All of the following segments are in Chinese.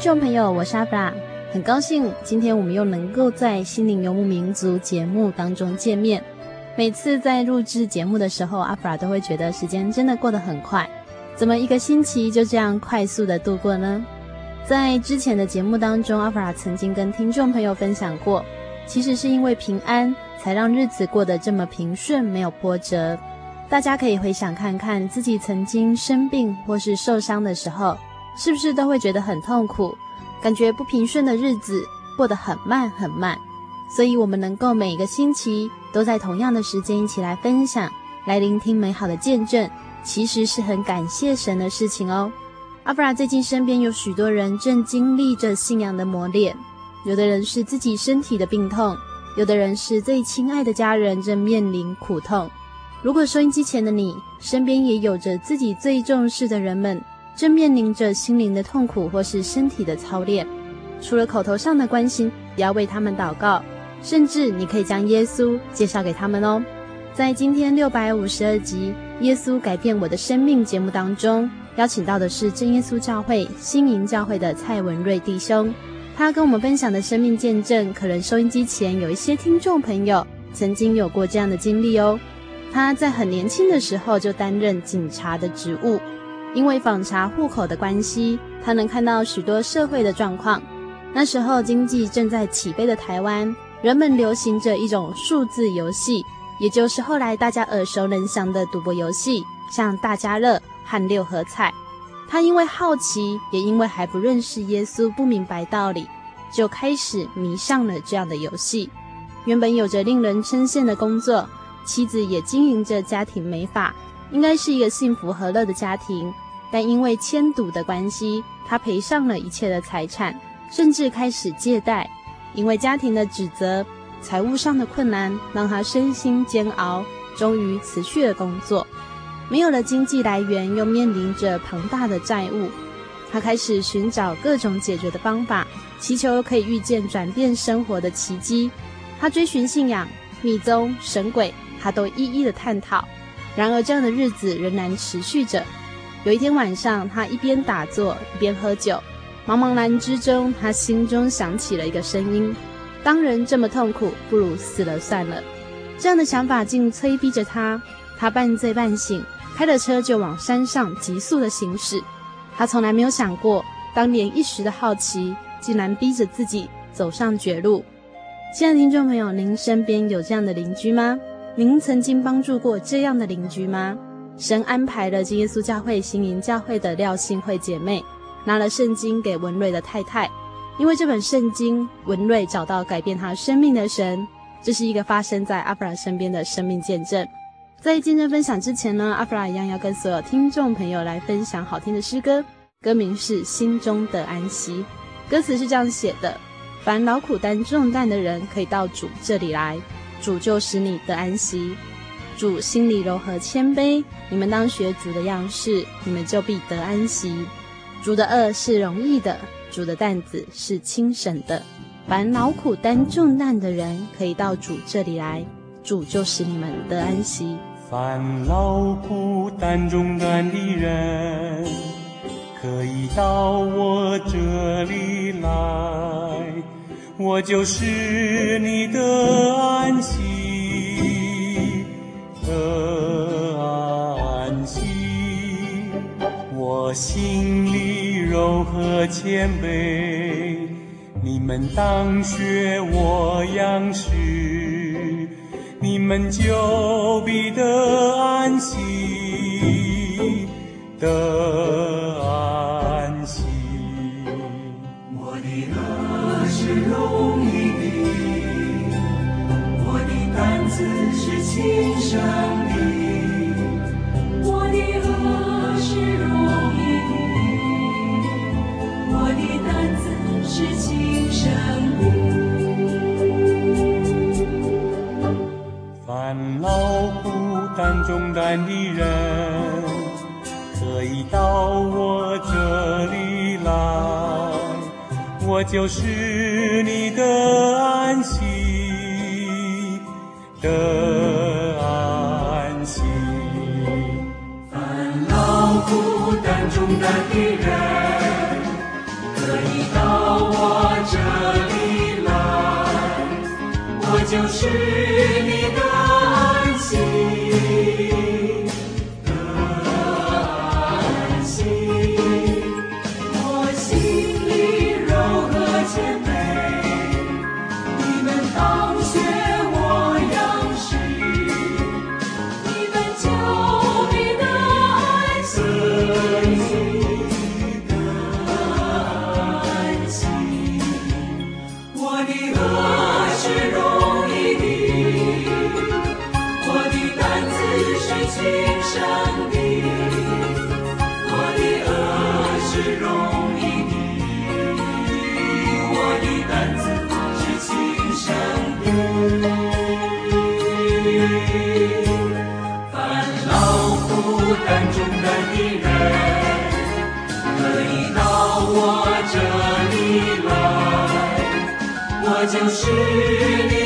听众朋友，我是阿布拉，很高兴今天我们又能够在心灵游牧民族节目当中见面。每次在录制节目的时候，阿布拉都会觉得时间真的过得很快，怎么一个星期就这样快速的度过呢？在之前的节目当中，阿布拉曾经跟听众朋友分享过，其实是因为平安，才让日子过得这么平顺，没有波折。大家可以回想看看自己曾经生病或是受伤的时候。是不是都会觉得很痛苦，感觉不平顺的日子过得很慢很慢？所以，我们能够每个星期都在同样的时间一起来分享，来聆听美好的见证，其实是很感谢神的事情哦。阿弗拉最近身边有许多人正经历着信仰的磨练，有的人是自己身体的病痛，有的人是最亲爱的家人正面临苦痛。如果收音机前的你身边也有着自己最重视的人们，正面临着心灵的痛苦或是身体的操练，除了口头上的关心，也要为他们祷告，甚至你可以将耶稣介绍给他们哦。在今天六百五十二集《耶稣改变我的生命》节目当中，邀请到的是真耶稣教会新营教会的蔡文瑞弟兄，他跟我们分享的生命见证，可能收音机前有一些听众朋友曾经有过这样的经历哦。他在很年轻的时候就担任警察的职务。因为访查户口的关系，他能看到许多社会的状况。那时候经济正在起飞的台湾，人们流行着一种数字游戏，也就是后来大家耳熟能详的赌博游戏，像大家乐和六合彩。他因为好奇，也因为还不认识耶稣，不明白道理，就开始迷上了这样的游戏。原本有着令人称羡的工作，妻子也经营着家庭美发。应该是一个幸福和乐的家庭，但因为迁赌的关系，他赔上了一切的财产，甚至开始借贷。因为家庭的指责、财务上的困难，让他身心煎熬，终于辞去了工作。没有了经济来源，又面临着庞大的债务，他开始寻找各种解决的方法，祈求可以遇见转变生活的奇迹。他追寻信仰、密宗、神鬼，他都一一的探讨。然而，这样的日子仍然持续着。有一天晚上，他一边打坐一边喝酒，茫茫然之中，他心中响起了一个声音：“当人这么痛苦，不如死了算了。”这样的想法竟催逼着他。他半醉半醒，开着车就往山上急速的行驶。他从来没有想过，当年一时的好奇，竟然逼着自己走上绝路。亲爱的听众朋友，您身边有这样的邻居吗？您曾经帮助过这样的邻居吗？神安排了真耶稣教会新营教会的廖信惠姐妹拿了圣经给文瑞的太太，因为这本圣经，文瑞找到改变他生命的神。这是一个发生在阿弗拉身边的生命见证。在见证分享之前呢，阿弗拉一样要跟所有听众朋友来分享好听的诗歌，歌名是《心中的安息》，歌词是这样写的：凡劳苦担重担的人，可以到主这里来。主就使你得安息，主心里柔和谦卑，你们当学主的样式，你们就必得安息。主的轭是容易的，主的担子是轻省的。凡劳苦担重担的人，可以到主这里来，主就使你们得安息。凡劳苦担重担的人，可以到我这里来，我就是你的安息，的安息。我心里柔和谦卑，你们当学我样式，你们就必得安息，的担重担的人，可以到我这里来，我就是你的安息，的安息。凡劳苦担重担的人，可以到我这里来，我就是你的上帝，我的恶是容易的，我的担子是轻深不。烦恼、负担重担的人，可以到我这里来，我就是你。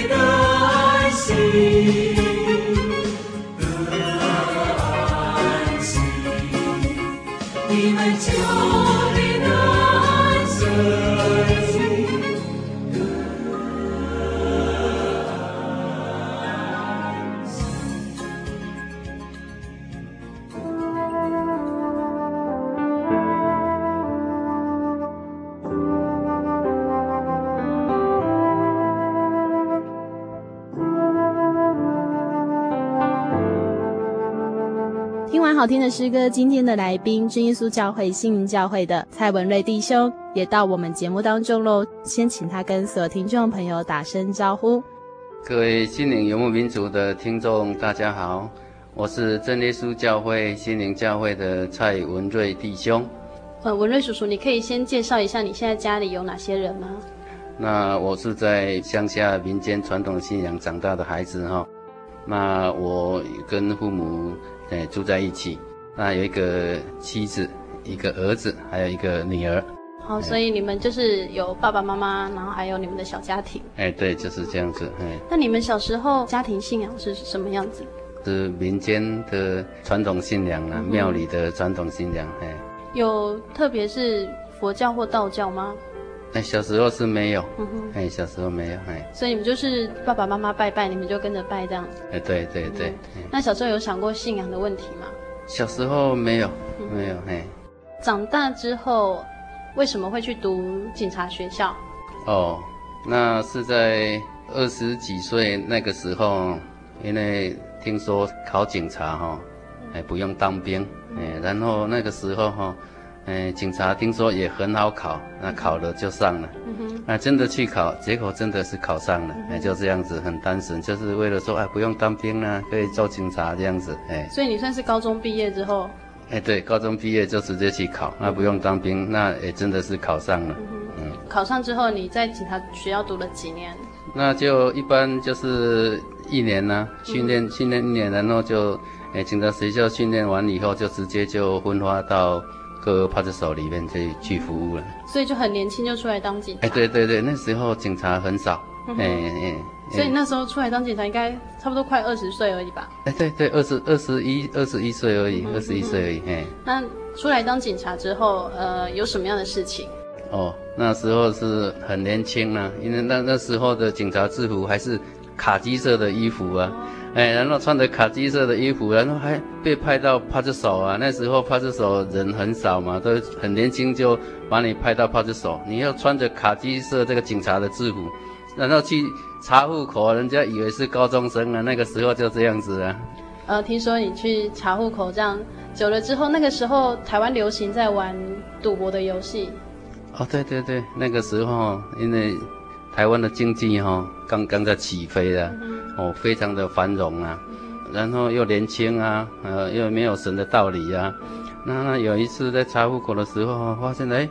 的诗歌，今天的来宾真耶稣教会心灵教会的蔡文瑞弟兄也到我们节目当中喽。先请他跟所有听众朋友打声招呼。各位心灵游牧民族的听众，大家好，我是真耶稣教会心灵教会的蔡文瑞弟兄。呃，文瑞叔叔，你可以先介绍一下你现在家里有哪些人吗？那我是在乡下民间传统信仰长大的孩子哈。那我跟父母诶住在一起，那有一个妻子，一个儿子，还有一个女儿。好，所以你们就是有爸爸妈妈，然后还有你们的小家庭。哎，对，就是这样子。哎，那你们小时候家庭信仰是什么样子？是民间的传统信仰啊，庙里的传统信仰。哎，有特别是佛教或道教吗？哎，小时候是没有，嗯哼，哎，小时候没有，哎，所以你们就是爸爸妈妈拜拜，你们就跟着拜这样。哎，对对对。嗯、那小时候有想过信仰的问题吗？小时候没有，没有，嘿。长大之后，为什么会去读警察学校？哦，那是在二十几岁那个时候，因为听说考警察哈，还不用当兵，哎，然后那个时候哈。哎，警察听说也很好考，那考了就上了。嗯哼，那真的去考，结果真的是考上了。哎，就这样子，很单纯，就是为了说，哎，不用当兵了，可以做警察这样子。哎，所以你算是高中毕业之后？哎，对，高中毕业就直接去考，那不用当兵，那也真的是考上了。嗯，考上之后你在警察学校读了几年？那就一般就是一年呢，训练训练一年，然后就，哎，警察学校训练完以后，就直接就分发到。各派出所里面去去服务了。所以就很年轻就出来当警察。哎，对对对，那时候警察很少。哎哎，所以那时候出来当警察应该差不多快二十岁而已吧？哎，对对，二十二十一二十一岁而已，二十一岁而已。哎，那出来当警察之后，呃，有什么样的事情？哦，那时候是很年轻啊，因为那那时候的警察制服还是卡其色的衣服啊。哎，然后穿着卡其色的衣服，然后还被派到派出所啊。那时候派出所人很少嘛，都很年轻就把你派到派出所。你要穿着卡其色这个警察的制服，然后去查户口，人家以为是高中生啊。那个时候就这样子啊。呃，听说你去查户口这样久了之后，那个时候台湾流行在玩赌博的游戏。哦，对对对，那个时候因为台湾的经济哈、哦、刚刚在起飞的。嗯哦，非常的繁荣啊，然后又年轻啊，呃，又没有神的道理啊。那那有一次在查户口的时候，发现哎，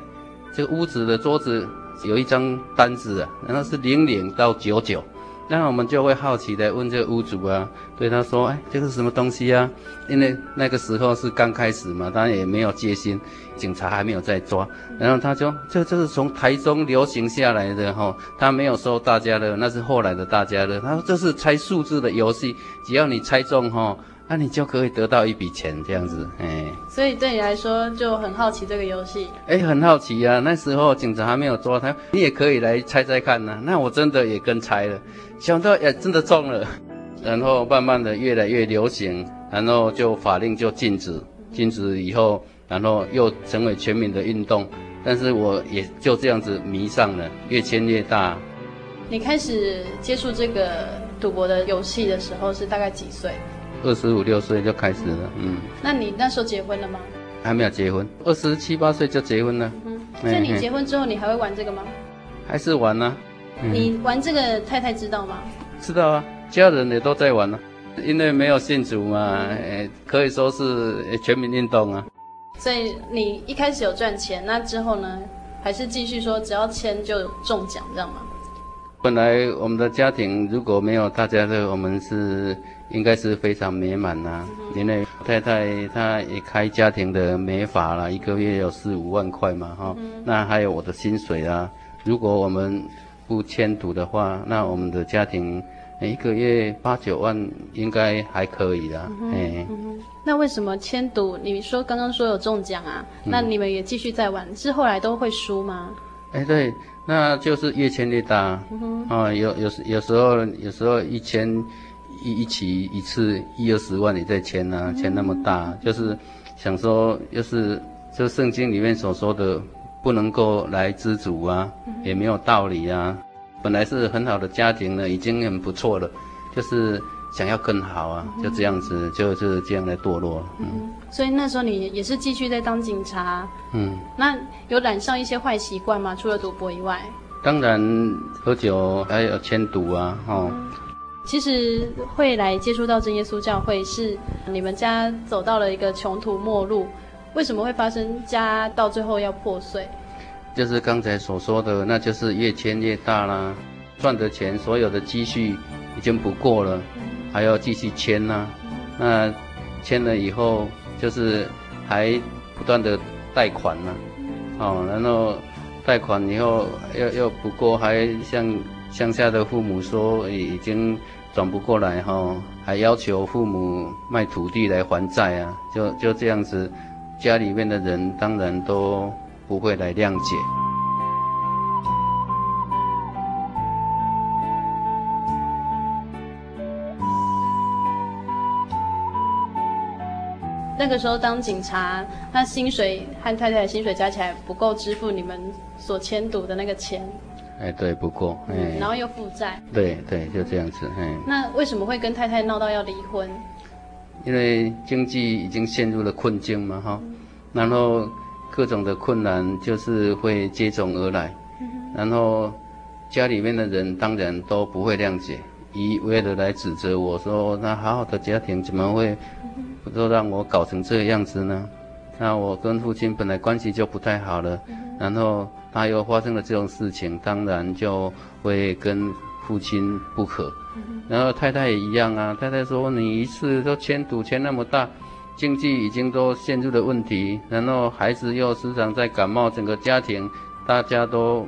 这个屋子的桌子有一张单子啊，然后是零零到九九。那我们就会好奇的问这个屋主啊，对他说：“哎，这个是什么东西啊？”因为那个时候是刚开始嘛，他也没有戒心，警察还没有在抓。然后他说：“这这是从台中流行下来的哈，他没有收大家的，那是后来的大家的。”他说：“这是猜数字的游戏，只要你猜中哈。”那、啊、你就可以得到一笔钱，这样子，哎，所以对你来说就很好奇这个游戏，哎，很好奇啊。那时候警察还没有抓他，你也可以来猜猜看呢、啊。那我真的也跟猜了，想到也真的中了，然后慢慢的越来越流行，然后就法令就禁止，禁止以后，然后又成为全民的运动。但是我也就这样子迷上了，越签越大。你开始接触这个赌博的游戏的时候是大概几岁？二十五六岁就开始了，嗯。那你那时候结婚了吗？还没有结婚，二十七八岁就结婚了。嗯。所以你结婚之后，你还会玩这个吗？还是玩呢、啊嗯？你玩这个，太太知道吗？知道啊，家人也都在玩呢、啊。因为没有信主嘛，呃，可以说是全民运动啊。所以你一开始有赚钱，那之后呢，还是继续说只要签就中奖，这样吗？本来我们的家庭如果没有大家的，我们是。应该是非常美满呐、啊，因为太太她也开家庭的美发啦，一个月有四五万块嘛，哈、嗯，那还有我的薪水啊。如果我们不迁赌的话，那我们的家庭一个月八九万应该还可以啦。哎、嗯欸嗯，那为什么迁赌？你说刚刚说有中奖啊、嗯，那你们也继续在玩，是后来都会输吗？哎、欸，对，那就是越签越大。嗯、啊，有有时有时候有时候一签。一一起一次一二十万你再签呐、啊，签那么大，就是想说，就是就圣经里面所说的，不能够来知足啊，也没有道理啊。本来是很好的家庭呢，已经很不错了，就是想要更好啊，就这样子，就是这样来堕落。嗯，所以那时候你也是继续在当警察。嗯，那有染上一些坏习惯吗？除了赌博以外？当然，喝酒还有签赌啊，哦。其实会来接触到真耶稣教会，是你们家走到了一个穷途末路。为什么会发生家到最后要破碎？就是刚才所说的，那就是越签越大啦，赚的钱所有的积蓄已经不够了，还要继续签呐。那签了以后，就是还不断的贷款呐，哦，然后贷款以后又又不够，还向。乡下的父母说已经转不过来哈，还要求父母卖土地来还债啊，就就这样子，家里面的人当然都不会来谅解。那个时候当警察，那薪水和太太的薪水加起来不够支付你们所签赌的那个钱。哎，对，不过，哎、嗯，然后又负债，对对，就这样子，哎。那为什么会跟太太闹到要离婚？因为经济已经陷入了困境嘛，哈、嗯，然后各种的困难就是会接踵而来，嗯、然后家里面的人当然都不会谅解，一味的来指责我说，那好好的家庭怎么会都让我搞成这个样子呢？那我跟父亲本来关系就不太好了，嗯、然后。他又发生了这种事情，当然就会跟父亲不和。然后太太也一样啊，太太说：“你一次都签赌签那么大，经济已经都陷入了问题，然后孩子又时常在感冒，整个家庭大家都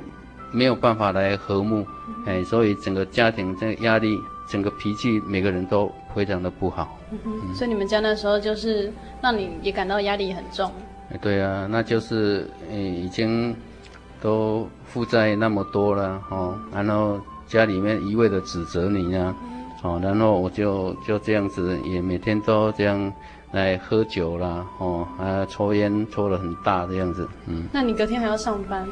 没有办法来和睦，哎，所以整个家庭这个压力，整个脾气，每个人都非常的不好。嗯，所以你们家那时候就是让你也感到压力很重。哎，对啊，那就是诶已经都负债那么多了哦，然后家里面一味的指责你呀，哦，然后我就就这样子，也每天都这样来喝酒啦，哦，啊，抽烟抽了很大这样子，嗯。那你隔天还要上班？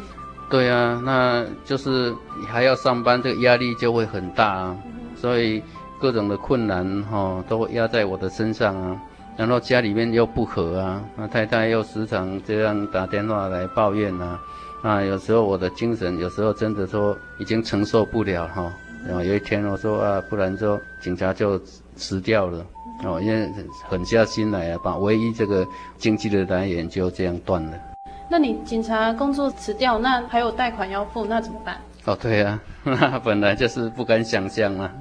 对啊，那就是还要上班，这个压力就会很大啊，所以各种的困难哈、哦、都压在我的身上啊。然后家里面又不和啊，那太太又时常这样打电话来抱怨啊，啊，有时候我的精神有时候真的说已经承受不了哈、哦。然后有一天我说啊，不然说警察就辞掉了哦，因为狠下心来啊，把唯一这个经济的来源就这样断了。那你警察工作辞掉，那还有贷款要付，那怎么办？哦，对啊，那 本来就是不敢想象啊，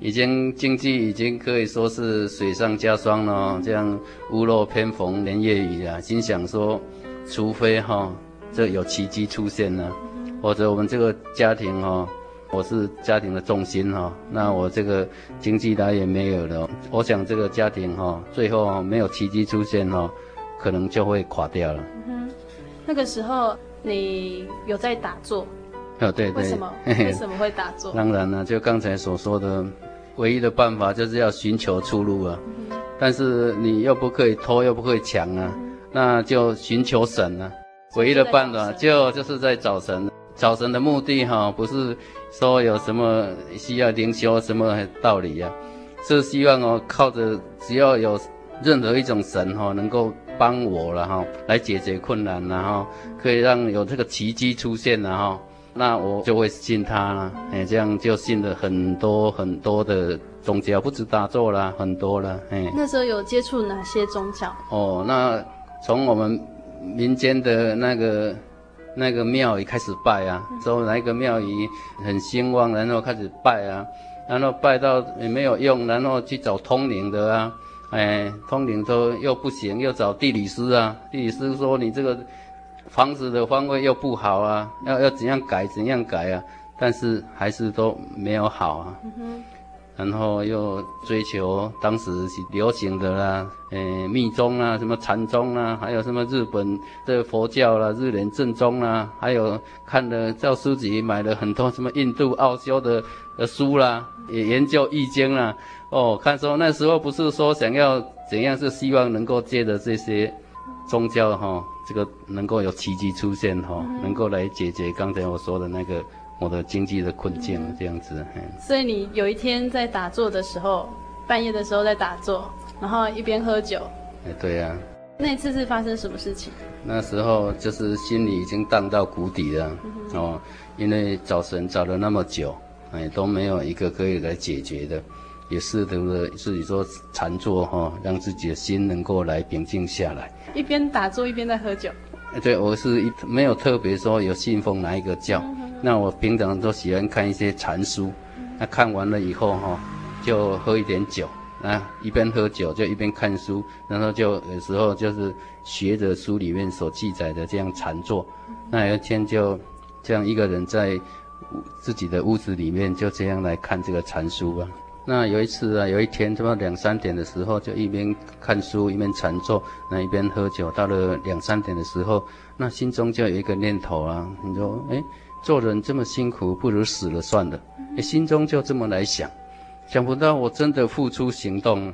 已经经济已经可以说是水上加霜了，这样屋漏偏逢连夜雨啊，心想说，除非哈、哦，这有奇迹出现了，或者我们这个家庭哈、哦，我是家庭的重心哈、哦，那我这个经济来源没有了，我想这个家庭哈、哦，最后没有奇迹出现哈、哦，可能就会垮掉了。那个时候你有在打坐？哦，对对。为什么？为什么会打坐？当然了，就刚才所说的，唯一的办法就是要寻求出路啊。嗯、但是你又不可以偷，又不可以抢啊，嗯、那就寻求神啊。唯一的办法就就是在找神。找神的目的哈，不是说有什么需要灵修什么道理啊，是希望哦，靠着只要有任何一种神哈，能够。帮我了哈，来解决困难然后可以让有这个奇迹出现了哈，那我就会信他了，哎，这样就信了很多很多的宗教，不止打坐啦，很多了，哎。那时候有接触哪些宗教？哦，那从我们民间的那个那个庙宇开始拜啊，说哪一个庙宇很兴旺，然后开始拜啊，然后拜到也没有用，然后去找通灵的啊。哎，通灵说又不行，又找地理师啊。地理师说你这个房子的方位又不好啊，要要怎样改怎样改啊，但是还是都没有好啊。然后又追求当时流行的啦，哎，密宗啊，什么禅宗啊，还有什么日本的佛教啦，日莲正宗啊，还有看了赵书记买了很多 什么印度奥修的的书啦，也研究易经啦。哦，看说那时候不是说想要怎样，是希望能够借着这些宗教哈、这个能够有奇迹出现哈，哦嗯、能够来解决刚才我说的那个我的经济的困境、嗯、这样子。所以你有一天在打坐的时候，半夜的时候在打坐，然后一边喝酒。哎，对呀、啊。那一次是发生什么事情？那时候就是心里已经荡到谷底了、嗯、哦，因为找神找了那么久，哎，都没有一个可以来解决的。也试图了自己说禅坐哈，让自己的心能够来平静下来。一边打坐一边在喝酒。对，我是一没有特别说有信奉哪一个教。那我平常都喜欢看一些禅书，嗯、那看完了以后哈，就喝一点酒。啊，一边喝酒就一边看书，然后就有时候就是学着书里面所记载的这样禅坐。嗯、那有一天就这样一个人在自己的屋子里面就这样来看这个禅书吧。那有一次啊，有一天，差不多两三点的时候，就一边看书一边禅坐，那一边喝酒。到了两三点的时候，那心中就有一个念头啊，你说，哎，做人这么辛苦，不如死了算了。哎，心中就这么来想，想不到我真的付出行动，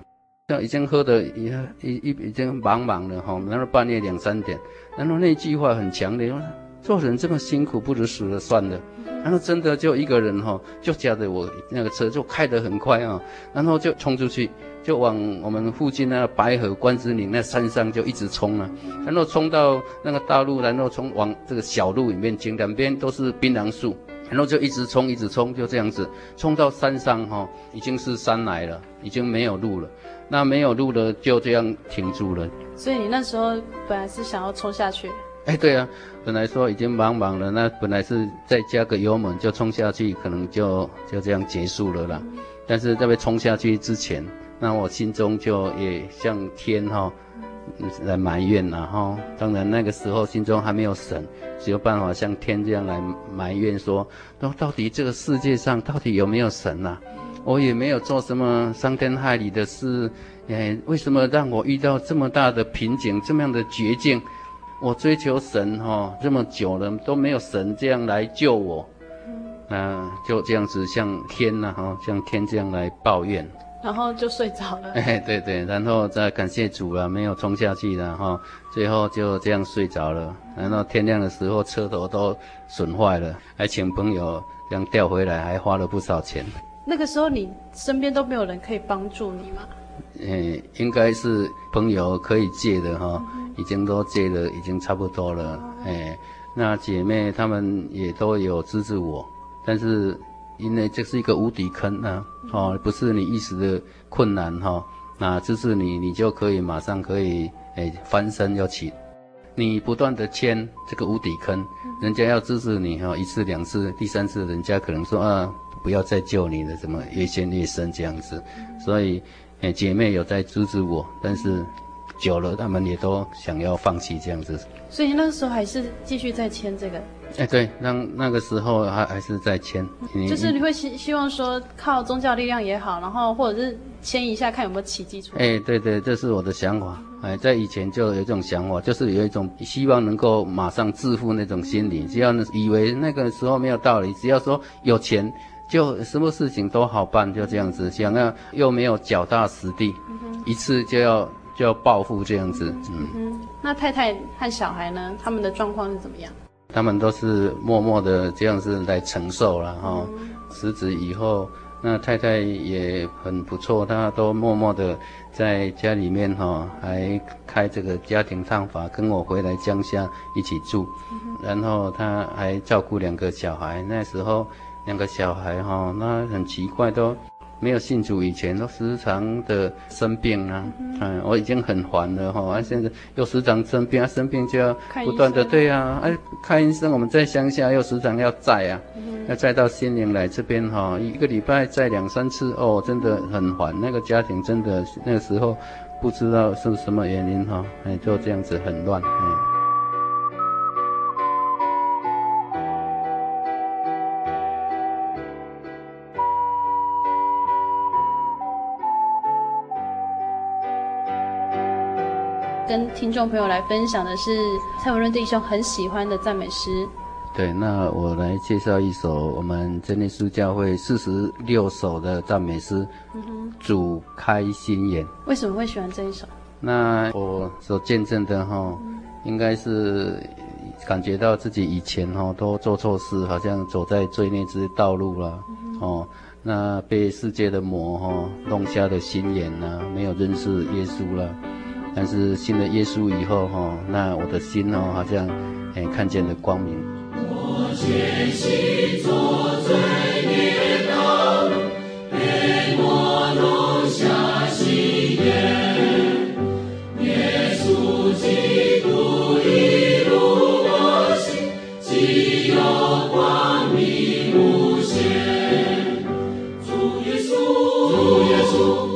像已经喝得已一一已经茫茫了哈，然后半夜两三点，然后那句话很强烈，做人这么辛苦，不如死了算了。然后真的就一个人哈，就驾着我那个车就开得很快啊，然后就冲出去，就往我们附近那个白河关子岭那山上就一直冲啊，然后冲到那个大路，然后冲往这个小路里面进，两边都是槟榔树，然后就一直冲，一直冲，就这样子冲到山上哈，已经是山来了，已经没有路了，那没有路了就这样停住了。所以你那时候本来是想要冲下去？哎，对啊。本来说已经茫茫了，那本来是再加个油门就冲下去，可能就就这样结束了啦。但是在被冲下去之前，那我心中就也向天哈、哦、来埋怨了哈。当然那个时候心中还没有神，只有办法向天这样来埋怨说：那到底这个世界上到底有没有神呐、啊？我也没有做什么伤天害理的事，哎，为什么让我遇到这么大的瓶颈，这么样的绝境？我追求神哈、哦、这么久了都没有神这样来救我，那就这样子向天呐哈，向天这样来抱怨，然后就睡着了。哎，对对，然后再感谢主了，没有冲下去了哈，最后就这样睡着了。然后天亮的时候车头都损坏了，还请朋友这样调回来，还花了不少钱。那个时候你身边都没有人可以帮助你吗？诶，应该是朋友可以借的哈，已经都借了，已经差不多了。诶，那姐妹她们也都有支持我，但是因为这是一个无底坑啊，哦，不是你一时的困难哈，那支持你，你就可以马上可以诶翻身要起。你不断的签这个无底坑，人家要支持你哈，一次两次，第三次人家可能说啊。不要再救你了，怎么越陷越深这样子？所以，诶，姐妹有在支持我，但是久了，他们也都想要放弃这样子。所以那个时候还是继续在签这个。哎，对，那那个时候还还是在签。就是你会希希望说靠宗教力量也好，然后或者是签一下看有没有奇迹出来。哎，对对，这是我的想法。哎，在以前就有一种想法，就是有一种希望能够马上致富那种心理。只要以为那个时候没有道理，只要说有钱。就什么事情都好办，就这样子，想要又没有脚踏实地，嗯、一次就要就要暴富这样子，嗯，嗯。那太太和小孩呢？他们的状况是怎么样？他们都是默默的这样子来承受了哈。辞职、嗯、以后，那太太也很不错，她都默默的在家里面哈，还开这个家庭探访，跟我回来乡下一起住，嗯、然后她还照顾两个小孩，那时候。两个小孩哈，那很奇怪，都没有信主以前，都时常的生病啊。嗯，嗯，我已经很烦了哈，啊，现在又时常生病啊，生病就要不断的对啊，哎，看医生。我们在乡下又时常要载啊，嗯、要载到新营来这边哈，一个礼拜载两三次哦，真的很烦。那个家庭真的那个时候不知道是什么原因哈，哎，就这样子很乱。嗯跟听众朋友来分享的是蔡文润弟兄很喜欢的赞美诗。对，那我来介绍一首我们真耶稣教会四十六首的赞美诗。主开心眼。为什么会喜欢这一首？那我所见证的哈，嗯、应该是感觉到自己以前哈都做错事，好像走在罪孽之道路了。嗯、哦，那被世界的魔哈弄瞎的心眼呐，没有认识耶稣了。但是信了耶稣以后，哈，那我的心哦，好像，哎，看见了光明。我前行走罪孽道路，被魔弄瞎心眼，耶稣基督一路我行，既有光明无限。主耶稣，主耶稣。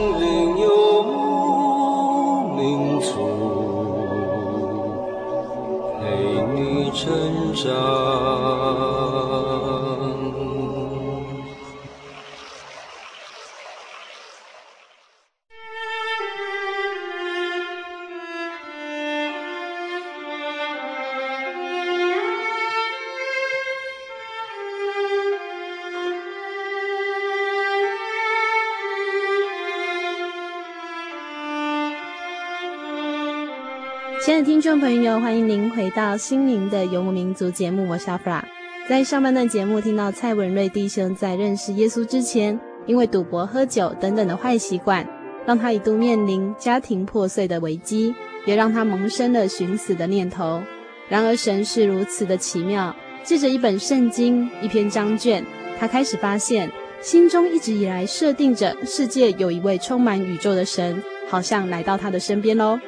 朋友，欢迎您回到《心灵的游牧民族》节目，我是阿弗拉。在上半段节目听到蔡文瑞弟兄在认识耶稣之前，因为赌博、喝酒等等的坏习惯，让他一度面临家庭破碎的危机，也让他萌生了寻死的念头。然而神是如此的奇妙，借着一本圣经、一篇章卷，他开始发现，心中一直以来设定着世界有一位充满宇宙的神，好像来到他的身边喽。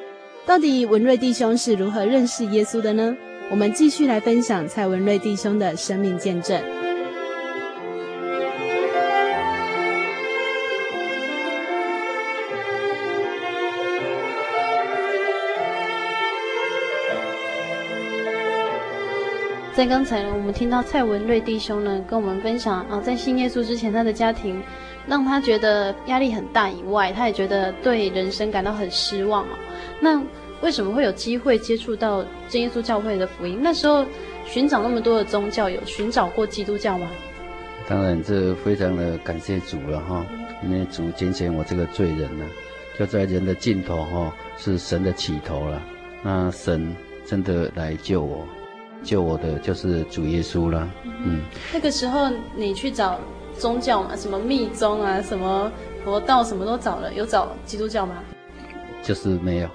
到底文瑞弟兄是如何认识耶稣的呢？我们继续来分享蔡文瑞弟兄的生命见证。在刚才呢，我们听到蔡文瑞弟兄呢跟我们分享啊，在信耶稣之前，他的家庭让他觉得压力很大以外，他也觉得对人生感到很失望。那为什么会有机会接触到真耶稣教会的福音？那时候寻找那么多的宗教，有寻找过基督教吗？当然，这非常的感谢主了哈，因为主拣选我这个罪人呢，就在人的尽头哈，是神的起头了。那神真的来救我，救我的就是主耶稣了。嗯，那个时候你去找宗教嘛，什么密宗啊，什么佛道，什么都找了，有找基督教吗？就是没有，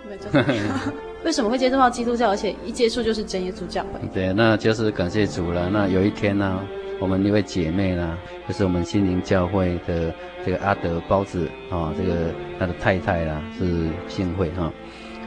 为什么会接触到基督教，而且一接触就是真耶稣教会？对，那就是感谢主了。那有一天呢、啊，我们一位姐妹呢，就是我们心灵教会的这个阿德包子啊、哦，这个他的太太啦是幸会哈，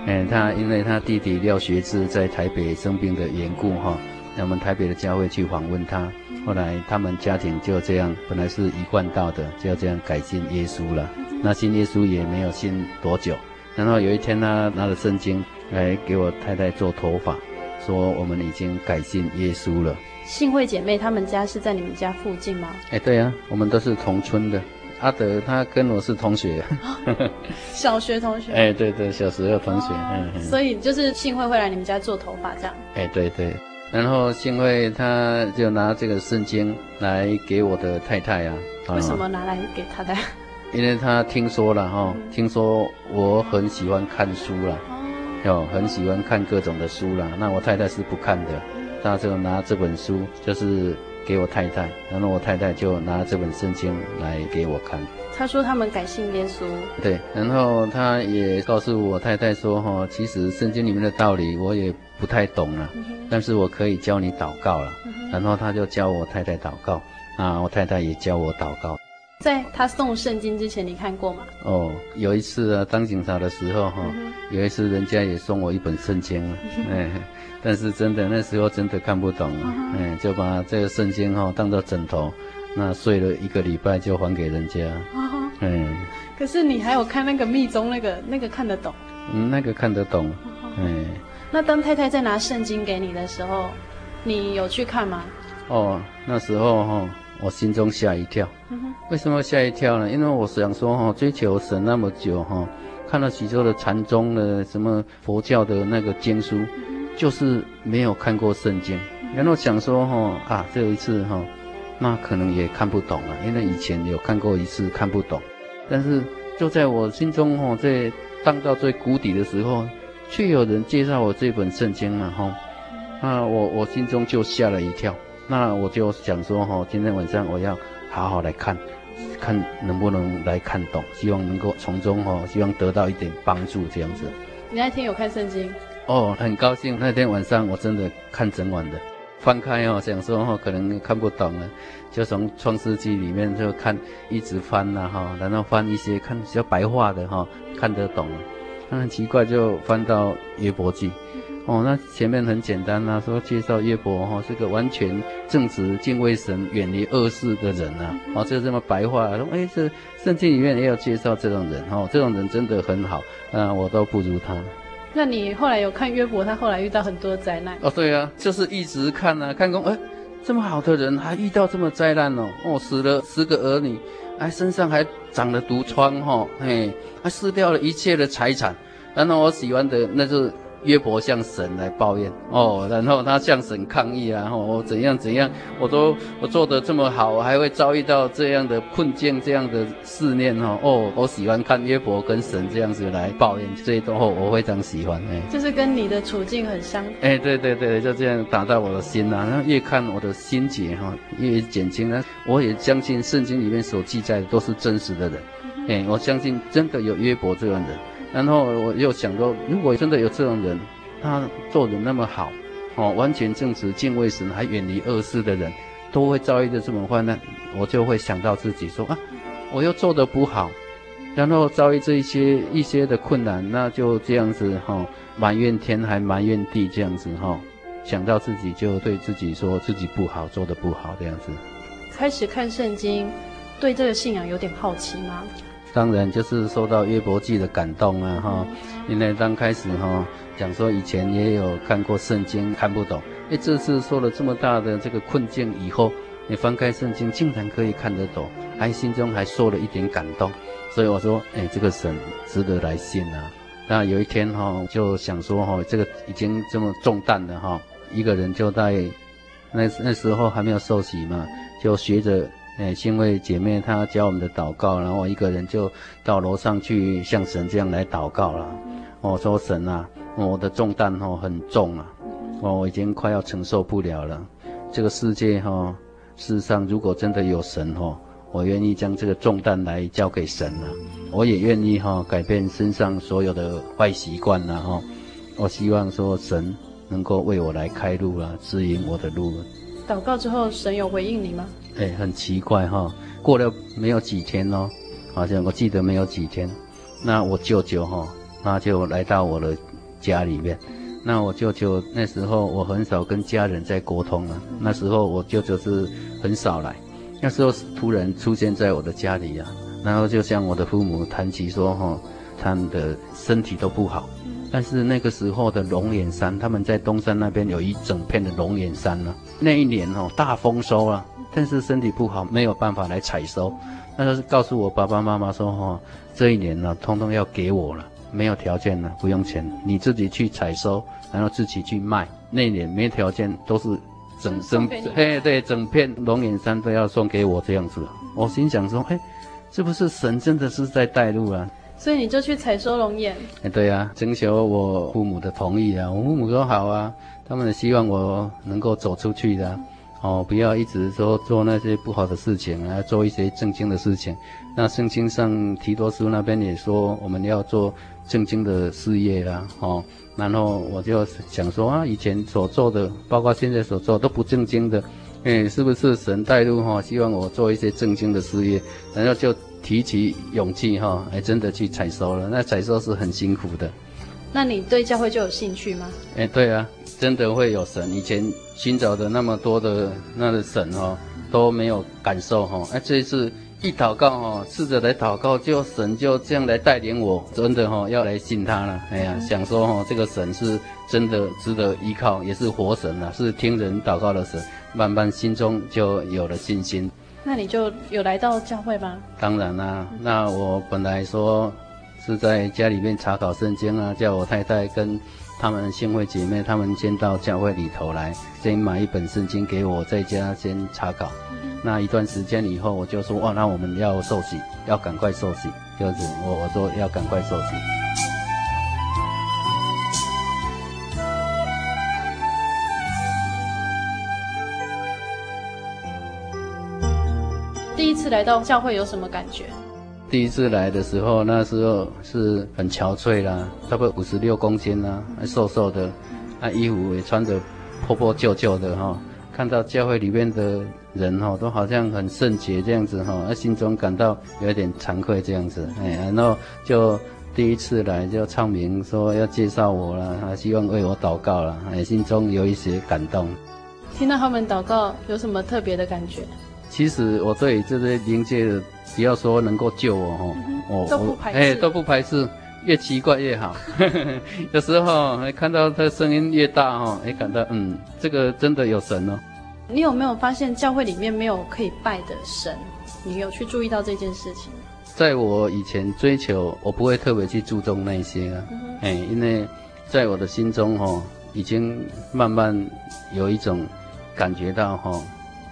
嗯，他因为他弟弟廖学志在台北生病的缘故哈，那我们台北的教会去访问他，后来他们家庭就这样，本来是一贯道的，就要这样改信耶稣了。那信耶稣也没有信多久。然后有一天，他拿着圣经来给我太太做头发，说我们已经改信耶稣了。幸会姐妹他们家是在你们家附近吗？哎，对啊，我们都是同村的。阿德他跟我是同学，小学同学。哎，对对，小时候同学。哦、所以就是幸会会来你们家做头发这样。哎，对对。然后幸会他就拿这个圣经来给我的太太啊，为什么拿来给太太？因为他听说了哈，听说我很喜欢看书了，有，很喜欢看各种的书啦。那我太太是不看的，他就拿这本书就是给我太太，然后我太太就拿这本圣经来给我看。他说他们改信耶稣，对，然后他也告诉我太太说哈，其实圣经里面的道理我也不太懂了，但是我可以教你祷告了。然后他就教我太太祷告，啊，我太太也教我祷告。在他送圣经之前，你看过吗？哦，有一次啊，当警察的时候哈、哦，嗯、有一次人家也送我一本圣经了，哎，但是真的那时候真的看不懂了，哎，就把这个圣经哈、哦、当做枕头，那睡了一个礼拜就还给人家，嗯。可是你还有看那个密宗那个那个看得懂？嗯，那个看得懂，嗯。那当太太在拿圣经给你的时候，你有去看吗？哦，那时候哈、哦。我心中吓一跳，为什么吓一跳呢？因为我想说哈，追求神那么久哈，看了许多的禅宗的什么佛教的那个经书，就是没有看过圣经。然后想说哈啊，这一次哈，那可能也看不懂了，因为以前有看过一次看不懂。但是就在我心中哈，在荡到最谷底的时候，却有人介绍我这本圣经了哈，那我我心中就吓了一跳。那我就想说哈，今天晚上我要好好来看，看能不能来看懂，希望能够从中哈，希望得到一点帮助这样子。你那天有看圣经？哦，很高兴。那天晚上我真的看整晚的，翻开哦，想说哈，可能看不懂了，就从创世纪里面就看，一直翻呐哈，然后翻一些看比较白话的哈，看得懂了。很奇怪，就翻到约伯记。哦，那前面很简单呐、啊，说介绍约伯哈、哦、是个完全正直、敬畏神、远离恶事的人呐、啊。哦，就这么白话，说哎，这圣经里面也有介绍这种人哦，这种人真的很好，啊，我都不如他。那你后来有看约伯，他后来遇到很多灾难？哦，对啊，就是一直看啊，看公哎，这么好的人还遇到这么灾难哦，哦，死了十个儿女，哎身上还长了毒疮哈、哦，嘿，还失掉了一切的财产。然后我喜欢的那是。约伯向神来抱怨哦，然后他向神抗议啊，我、哦、怎样怎样，我都我做得这么好，我还会遭遇到这样的困境，这样的试炼哦。哦，我喜欢看约伯跟神这样子来抱怨，这些都我非常喜欢哎。就是跟你的处境很相。哎，对对对，就这样打到我的心呐、啊，然后越看我的心结哈越减轻呢。我也相信圣经里面所记载的都是真实的人，哎，我相信真的有约伯这样的人。然后我又想说，如果真的有这种人，他做人那么好，哦，完全正直、敬畏神，还远离恶事的人，都会遭遇的这种患难，我就会想到自己说啊，我又做得不好，然后遭遇这一些一些的困难，那就这样子哈、哦，埋怨天还埋怨地这样子哈、哦，想到自己就对自己说自己不好，做得不好这样子。开始看圣经，对这个信仰有点好奇吗？当然就是受到约伯记的感动啊哈，因为刚开始哈讲说以前也有看过圣经看不懂，哎这次受了这么大的这个困境以后，你翻开圣经竟然可以看得懂，还心中还受了一点感动，所以我说哎这个神值得来信啊。那有一天哈就想说哈这个已经这么重担了哈，一个人就在那那时候还没有受洗嘛，就学着。哎，因为姐妹她教我们的祷告，然后我一个人就到楼上去向神这样来祷告了。我说神啊，我的重担哦很重啊，我已经快要承受不了了。这个世界哈，世上如果真的有神哈，我愿意将这个重担来交给神了。我也愿意哈改变身上所有的坏习惯了哈。我希望说神能够为我来开路了，指引我的路。祷告之后，神有回应你吗？哎，很奇怪哈、哦，过了没有几天哦，好像我记得没有几天，那我舅舅哈、哦，那就来到我的家里面。那我舅舅那时候我很少跟家人在沟通啊，那时候我舅舅是很少来，那时候突然出现在我的家里呀、啊，然后就向我的父母谈起说哈、哦，他们的身体都不好，但是那个时候的龙眼山，他们在东山那边有一整片的龙眼山呢、啊，那一年哦大丰收啊。但是身体不好，没有办法来采收，那就是告诉我爸爸妈妈说哈，这一年呢，通通要给我了，没有条件了，不用钱，你自己去采收，然后自己去卖。那一年没条件，都是整整，嘿，对，整片龙眼山都要送给我这样子。我心想说，哎，是不是神真的是在带路啊？所以你就去采收龙眼。哎，对啊，征求我父母的同意啊。我父母说好啊，他们希望我能够走出去的，啊，哦，不要一直说做那些不好的事情，啊，做一些正经的事情。那圣经上提多书那边也说，我们要做正经的事业啦，哦，然后我就想说啊，以前所做的，包括现在所做都不正经的，哎，是不是神带路哈？希望我做一些正经的事业，然后就。提起勇气哈，还真的去采收了。那采收是很辛苦的。那你对教会就有兴趣吗？哎，对啊，真的会有神。以前寻找的那么多的那个神哦，都没有感受哈。哎，这一次一祷告哈，试着来祷告，就神就这样来带领我，真的哈要来信他了。哎呀，想说哈，这个神是真的值得依靠，也是活神啊，是听人祷告的神。慢慢心中就有了信心。那你就有来到教会吗？当然啦、啊，那我本来说是在家里面查考圣经啊，叫我太太跟他们信会姐妹，他们先到教会里头来，先买一本圣经给我，在家先查考。嗯、那一段时间以后，我就说，哇，那我们要受洗，要赶快受洗，就是我我说要赶快受洗。第一次来到教会有什么感觉？第一次来的时候，那时候是很憔悴啦，差不多五十六公斤啦，还瘦瘦的，那衣服也穿得破破旧旧的哈。看到教会里面的人哈，都好像很圣洁这样子哈，那心中感到有点惭愧这样子。哎，然后就第一次来就唱名说要介绍我了，还希望为我祷告了，哎，心中有一些感动。听到他们祷告，有什么特别的感觉？其实我对这些灵界的，只要说能够救我哈，我都不排斥，哎，都不排斥，越奇怪越好。有时候看到他声音越大哈，也，感到嗯，这个真的有神哦。你有没有发现教会里面没有可以拜的神？你有去注意到这件事情？在我以前追求，我不会特别去注重那些啊，哎，因为在我的心中哈，已经慢慢有一种感觉到哈。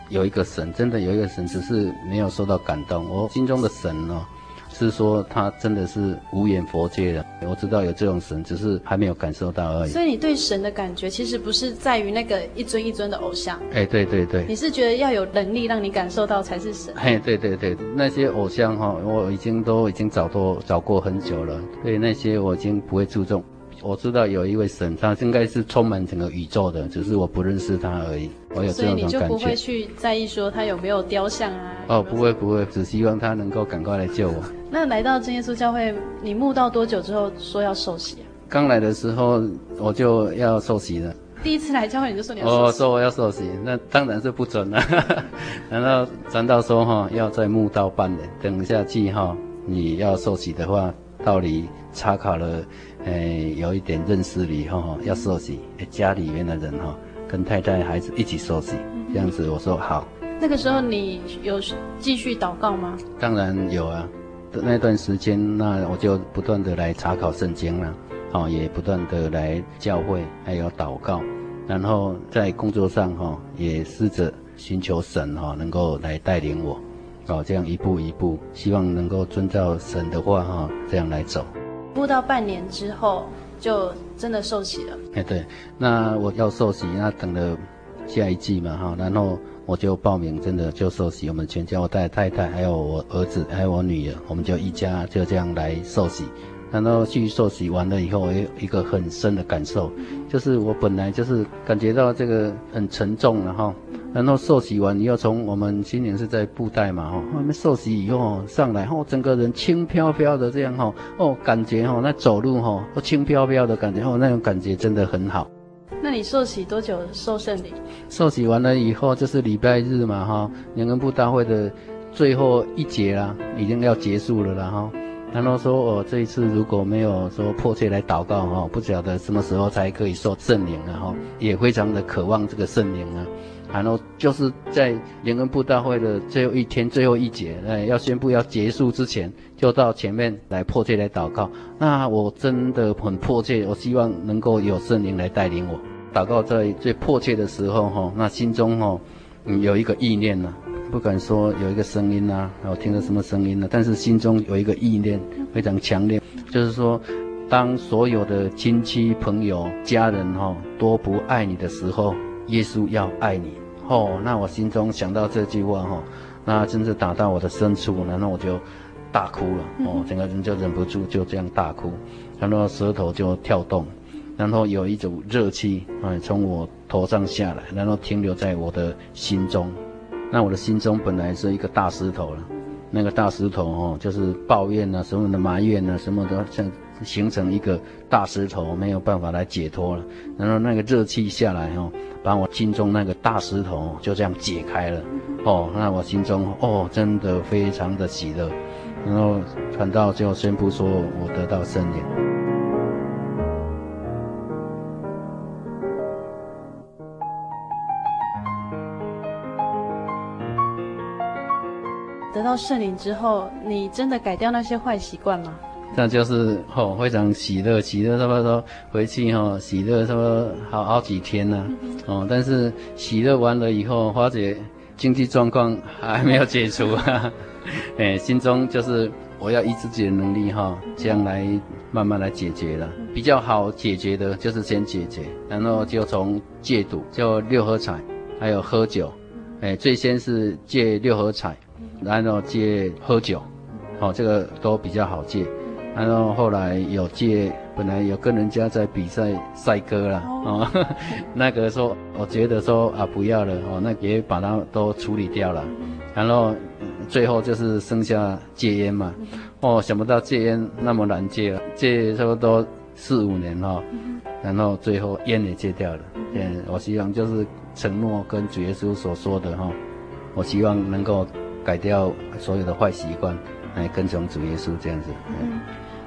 有一个神，真的有一个神，只是没有受到感动。我心中的神哦，是说他真的是无眼佛界的。我知道有这种神，只是还没有感受到而已。所以你对神的感觉，其实不是在于那个一尊一尊的偶像。哎，对对对，你是觉得要有能力让你感受到才是神。哎，对对对，那些偶像哈，我已经都已经找过找过很久了，对那些我已经不会注重。我知道有一位神，他应该是充满整个宇宙的，只是我不认识他而已。我有这种感觉。所以你就不会去在意说他有没有雕像啊？哦，不会不会，只希望他能够赶快来救我。那来到真耶稣教会，你慕道多久之后说要受洗啊？刚来的时候我就要受洗了。第一次来教会你就说你要受洗？我说我要受洗，那当然是不准了。然后传道说哈，要在慕道半年，等一下记哈，你要受洗的话，道理查考了。哎，有一点认识了以后哈，要受洗，家里面的人哈，跟太太孩子一起受洗，这样子我说好。那个时候你有继续祷告吗？当然有啊，那段时间那我就不断的来查考圣经了，哦，也不断的来教会，还有祷告，然后在工作上哈，也试着寻求神哈，能够来带领我，哦，这样一步一步，希望能够遵照神的话哈，这样来走。不到半年之后，就真的受洗了。哎，对，那我要受洗，那等了下一季嘛，哈，然后我就报名，真的就受洗。我们全家，我带太太，还有我儿子，还有我女儿，我们就一家就这样来受洗。然后去受洗完了以后，我有一个很深的感受，就是我本来就是感觉到这个很沉重，然后。然后受洗完，你要从我们新年是在布袋嘛，哈，后面受洗以后上来，后整个人轻飘飘的这样，哈，哦，感觉哈，那走路哈都轻飘飘的感觉，哦，那种感觉真的很好。那你受洗多久受圣礼？受洗完了以后就是礼拜日嘛，哈，联合布大会的最后一节啦，已经要结束了啦，哈。然后说，我这一次如果没有说迫切来祷告，哈，不晓得什么时候才可以受圣灵啊，哈，也非常的渴望这个圣灵啊。然后就是在联恩布大会的最后一天，最后一节，哎，要宣布要结束之前，就到前面来迫切来祷告。那我真的很迫切，我希望能够有圣灵来带领我祷告。在最迫切的时候，哈，那心中哈，嗯，有一个意念呢，不敢说有一个声音呐啊，我听到什么声音呢？但是心中有一个意念非常强烈，就是说，当所有的亲戚、朋友、家人哈都不爱你的时候，耶稣要爱你。哦，那我心中想到这句话哈，那真是打到我的深处，然后我就大哭了。哦，整个人就忍不住就这样大哭，然后舌头就跳动，然后有一种热气啊从我头上下来，然后停留在我的心中。那我的心中本来是一个大石头了，那个大石头哦，就是抱怨啊，什么的埋怨啊，什么的，像形成一个大石头，没有办法来解脱了。然后那个热气下来哦，把我心中那个大石头就这样解开了。哦，那我心中哦，真的非常的喜乐。然后传道就宣布说我得到圣灵。到圣灵之后，你真的改掉那些坏习惯吗？那就是吼、哦，非常喜乐，喜乐差不多回去吼、哦，喜乐差不多好好几天呢、啊。哦，但是喜乐完了以后，发觉经济状况还没有解除，哎，心中就是我要依自己的能力哈，这样来慢慢来解决了。比较好解决的就是先解决，然后就从戒赌，就六合彩，还有喝酒，哎，最先是戒六合彩。然后戒喝酒，哦，这个都比较好戒。然后后来有戒，本来有跟人家在比赛赛歌啦，哦，那个说我觉得说啊不要了，哦，那也把它都处理掉了。然后最后就是剩下戒烟嘛，哦，想不到戒烟那么难戒了，戒差不多四五年哈，然后最后烟也戒掉了。嗯，我希望就是承诺跟主耶稣所说的哈，我希望能够。改掉所有的坏习惯，来跟从主耶稣这样子。嗯，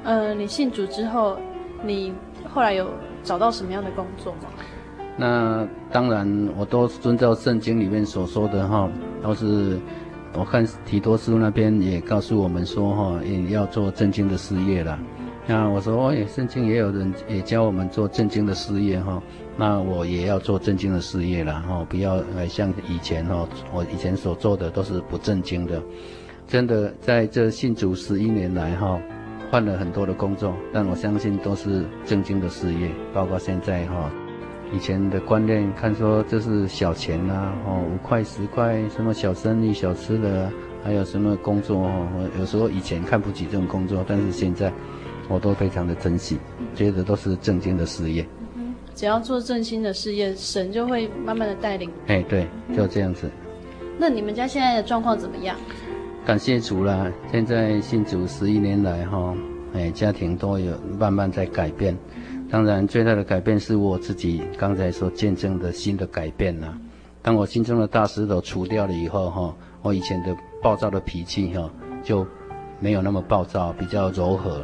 呃，你信主之后，你后来有找到什么样的工作吗？那当然，我都遵照圣经里面所说的哈，都是我看提多书那边也告诉我们说哈，也要做正经的事业啦。那我说，哎，圣经也有人也教我们做正经的事业哈。那我也要做正经的事业了哈，不要像以前哈，我以前所做的都是不正经的。真的在这信主十一年来哈，换了很多的工作，但我相信都是正经的事业。包括现在哈，以前的观念看说这是小钱呐，哦五块十块什么小生意小吃的，还有什么工作哦，有时候以前看不起这种工作，但是现在我都非常的珍惜，觉得都是正经的事业。只要做正心的事业，神就会慢慢的带领。哎，对，就这样子。那你们家现在的状况怎么样？感谢主啦！现在信主十一年来，哈，哎，家庭都有慢慢在改变。当然，最大的改变是我自己刚才所见证的新的改变啦。当我心中的大石头除掉了以后，哈，我以前的暴躁的脾气，哈，就没有那么暴躁，比较柔和。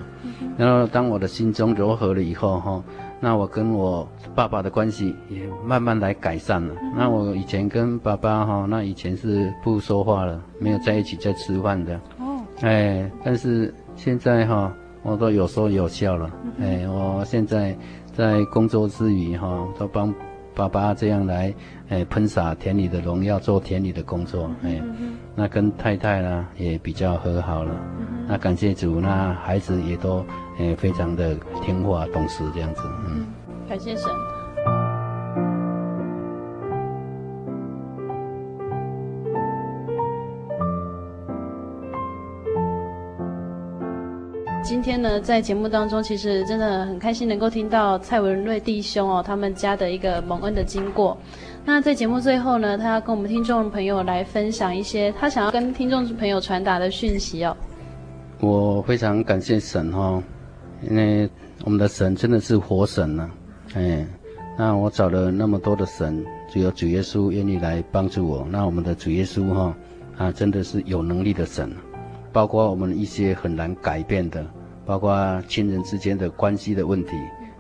然后，当我的心中柔和了以后，哈。那我跟我爸爸的关系也慢慢来改善了。那我以前跟爸爸哈，那以前是不说话了，没有在一起在吃饭的。哦。哎，但是现在哈，我都有说有笑了。哎，我现在在工作之余哈，都帮爸爸这样来，哎，喷洒田里的荣耀，做田里的工作。哎，那跟太太呢也比较和好了。那感谢主，那孩子也都。哎非常的听话懂事这样子，嗯，感谢神。今天呢，在节目当中，其实真的很开心能够听到蔡文瑞弟兄哦，他们家的一个蒙恩的经过。那在节目最后呢，他要跟我们听众朋友来分享一些他想要跟听众朋友传达的讯息哦。我非常感谢神哈、哦。因为我们的神真的是活神呐、啊，哎，那我找了那么多的神，只有主耶稣愿意来帮助我。那我们的主耶稣哈，啊，真的是有能力的神，包括我们一些很难改变的，包括亲人之间的关系的问题，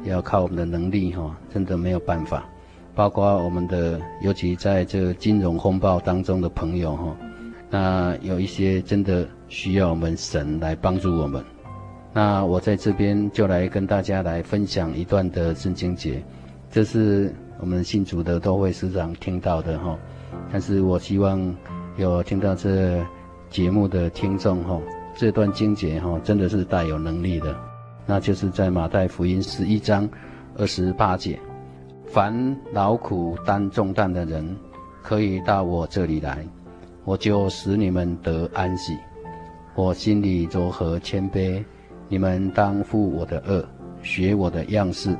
也要靠我们的能力哈，真的没有办法。包括我们的，尤其在这金融风暴当中的朋友哈，那有一些真的需要我们神来帮助我们。那我在这边就来跟大家来分享一段的圣经节，这是我们信主的都会时常听到的哈。但是我希望有听到这节目的听众哈，这段经节哈，真的是大有能力的，那就是在马太福音十一章二十八节，凡劳苦担重担的人，可以到我这里来，我就使你们得安息。我心里柔和谦卑，你们当负我的轭，学我的样式，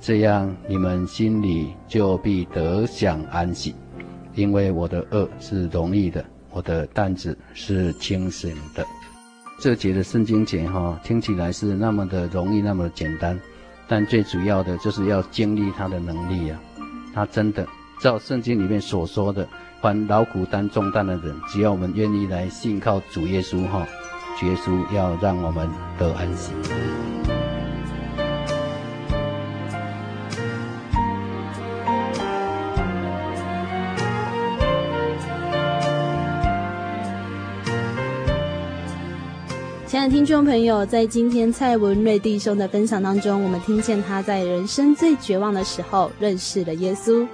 这样你们心里就必得享安息。因为我的轭是容易的，我的担子是轻省的。这节的圣经节哈，听起来是那么的容易，那么的简单，但最主要的就是要经历他的能力、啊。他真的照圣经里面所说的，凡劳苦担重担的人，只要我们愿意来信靠主耶稣哈，主耶稣要让我们得安息。亲爱的听众朋友，在今天蔡文瑞弟兄的分享当中，我们听见他在人生最绝望的时候认识了耶稣。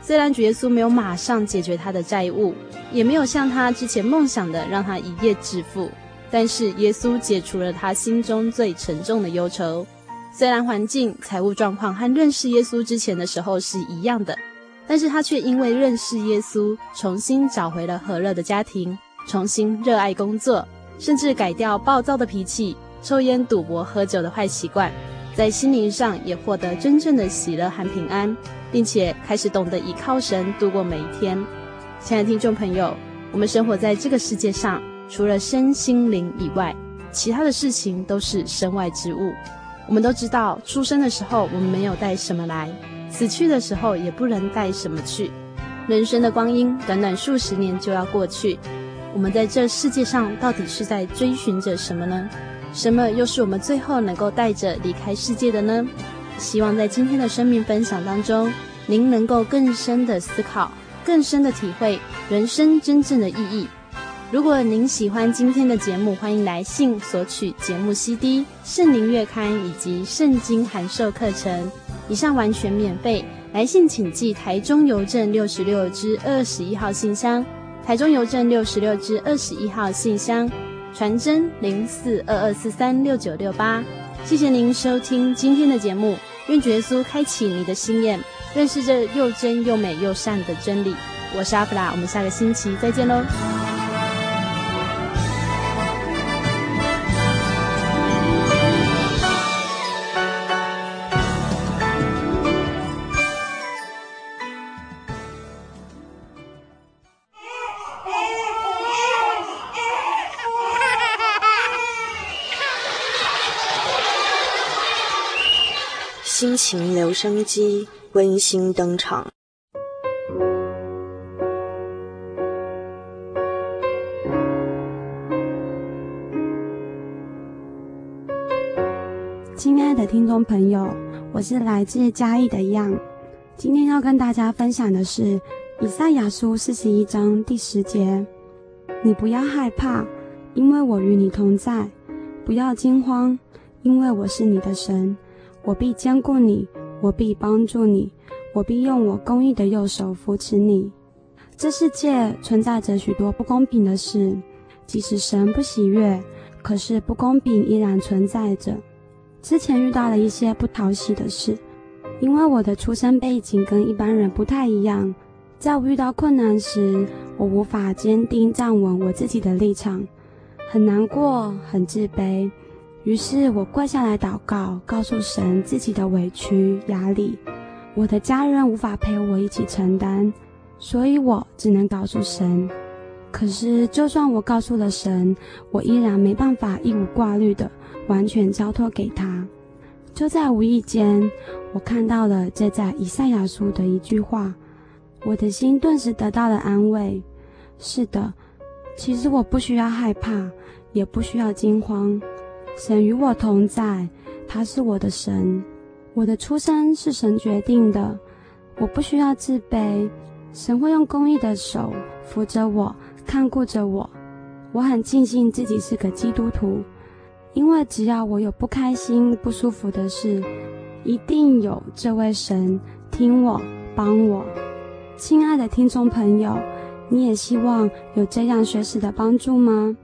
虽然主耶稣没有马上解决他的债务，也没有像他之前梦想的让他一夜致富，但是耶稣解除了他心中最沉重的忧愁。虽然环境、财务状况和认识耶稣之前的时候是一样的，但是他却因为认识耶稣，重新找回了和乐的家庭，重新热爱工作。甚至改掉暴躁的脾气、抽烟、赌博、喝酒的坏习惯，在心灵上也获得真正的喜乐和平安，并且开始懂得依靠神度过每一天。亲爱的听众朋友，我们生活在这个世界上，除了身心灵以外，其他的事情都是身外之物。我们都知道，出生的时候我们没有带什么来，死去的时候也不能带什么去。人生的光阴短短数十年就要过去。我们在这世界上到底是在追寻着什么呢？什么又是我们最后能够带着离开世界的呢？希望在今天的生命分享当中，您能够更深的思考，更深的体会人生真正的意义。如果您喜欢今天的节目，欢迎来信索取节目 CD、圣灵月刊以及圣经函授课程，以上完全免费。来信请寄台中邮政六十六支二十一号信箱。台中邮政六十六至二十一号信箱，传真零四二二四三六九六八。谢谢您收听今天的节目，愿主耶稣开启你的心眼，认识这又真又美又善的真理。我是阿弗拉，我们下个星期再见喽。情留声机温馨登场。亲爱的听众朋友，我是来自嘉义的样，今天要跟大家分享的是以赛亚书四十一章第十节：“你不要害怕，因为我与你同在；不要惊慌，因为我是你的神。”我必兼顾你，我必帮助你，我必用我公义的右手扶持你。这世界存在着许多不公平的事，即使神不喜悦，可是不公平依然存在着。之前遇到了一些不讨喜的事，因为我的出生背景跟一般人不太一样，在我遇到困难时，我无法坚定站稳我自己的立场，很难过，很自卑。于是我跪下来祷告，告诉神自己的委屈、压力。我的家人无法陪我一起承担，所以我只能告诉神。可是，就算我告诉了神，我依然没办法一无挂虑的完全交托给他。就在无意间，我看到了这在以赛亚书的一句话，我的心顿时得到了安慰。是的，其实我不需要害怕，也不需要惊慌。神与我同在，他是我的神，我的出生是神决定的，我不需要自卑，神会用公义的手扶着我，看顾着我。我很庆幸自己是个基督徒，因为只要我有不开心、不舒服的事，一定有这位神听我、帮我。亲爱的听众朋友，你也希望有这样随时的帮助吗？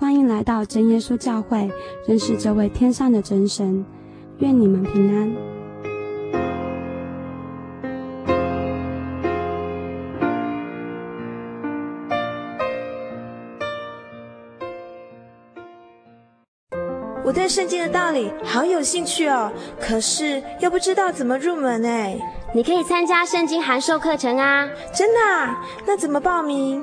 欢迎来到真耶稣教会，认识这位天上的真神。愿你们平安。我对圣经的道理好有兴趣哦，可是又不知道怎么入门哎。你可以参加圣经函授课程啊！真的啊？那怎么报名？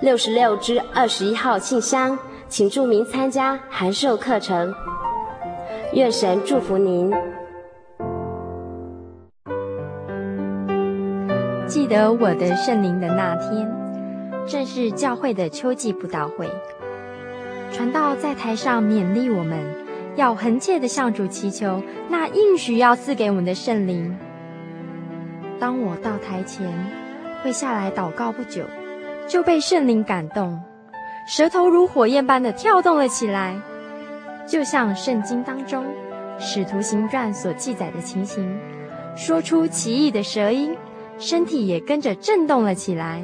六十六支二十一号信箱，请注明参加函授课程。愿神祝福您。记得我的圣灵的那天，正是教会的秋季布道会，传道在台上勉励我们。要恒切的向主祈求那应许要赐给我们的圣灵。当我到台前，会下来祷告不久，就被圣灵感动，舌头如火焰般的跳动了起来，就像圣经当中《使徒行传》所记载的情形，说出奇异的舌音，身体也跟着震动了起来。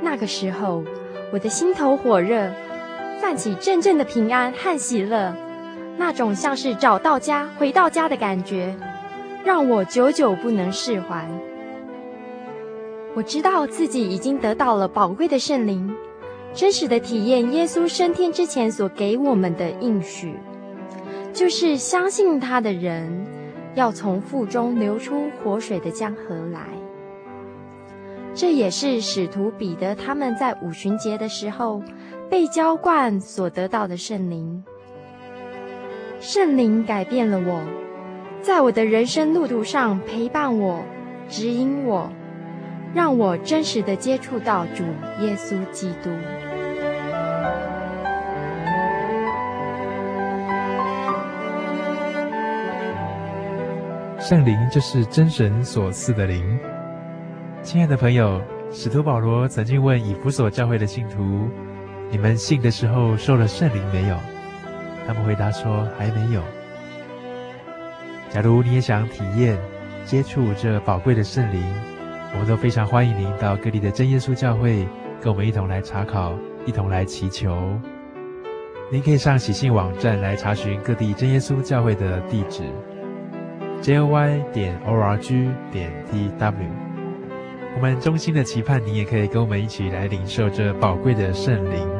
那个时候，我的心头火热。泛起阵阵的平安和喜乐，那种像是找到家、回到家的感觉，让我久久不能释怀。我知道自己已经得到了宝贵的圣灵，真实的体验耶稣升天之前所给我们的应许，就是相信他的人要从腹中流出活水的江河来。这也是使徒彼得他们在五旬节的时候。被浇灌所得到的圣灵，圣灵改变了我，在我的人生路途上陪伴我、指引我，让我真实的接触到主耶稣基督。圣灵就是真神所赐的灵。亲爱的朋友，使徒保罗曾经问以弗所教会的信徒。你们信的时候受了圣灵没有？他们回答说还没有。假如你也想体验、接触这宝贵的圣灵，我们都非常欢迎您到各地的真耶稣教会，跟我们一同来查考，一同来祈求。您可以上喜信网站来查询各地真耶稣教会的地址：joy 点 org 点 tw。我们衷心的期盼，你也可以跟我们一起来领受这宝贵的圣灵。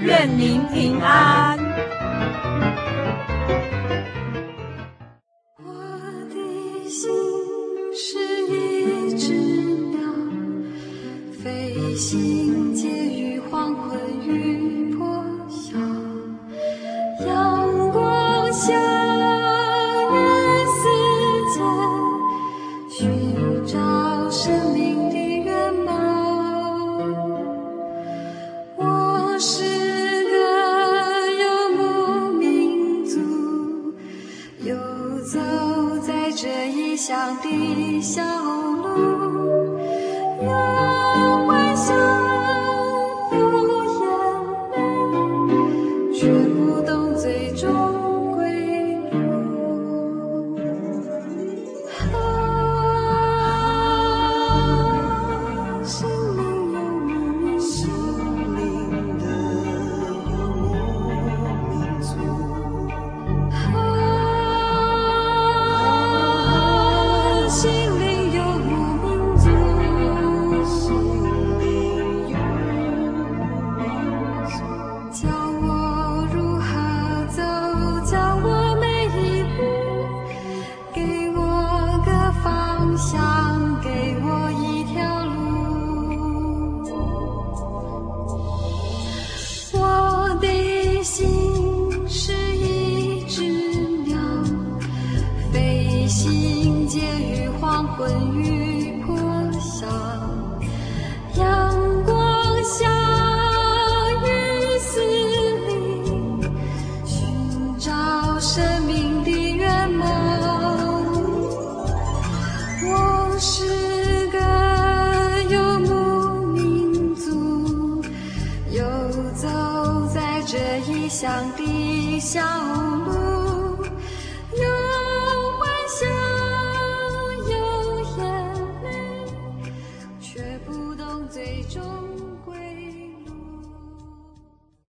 愿您平安。我的心是一只鸟，飞行结于黄昏与破晓，阳光下的世界，寻找生命的圆满。我是。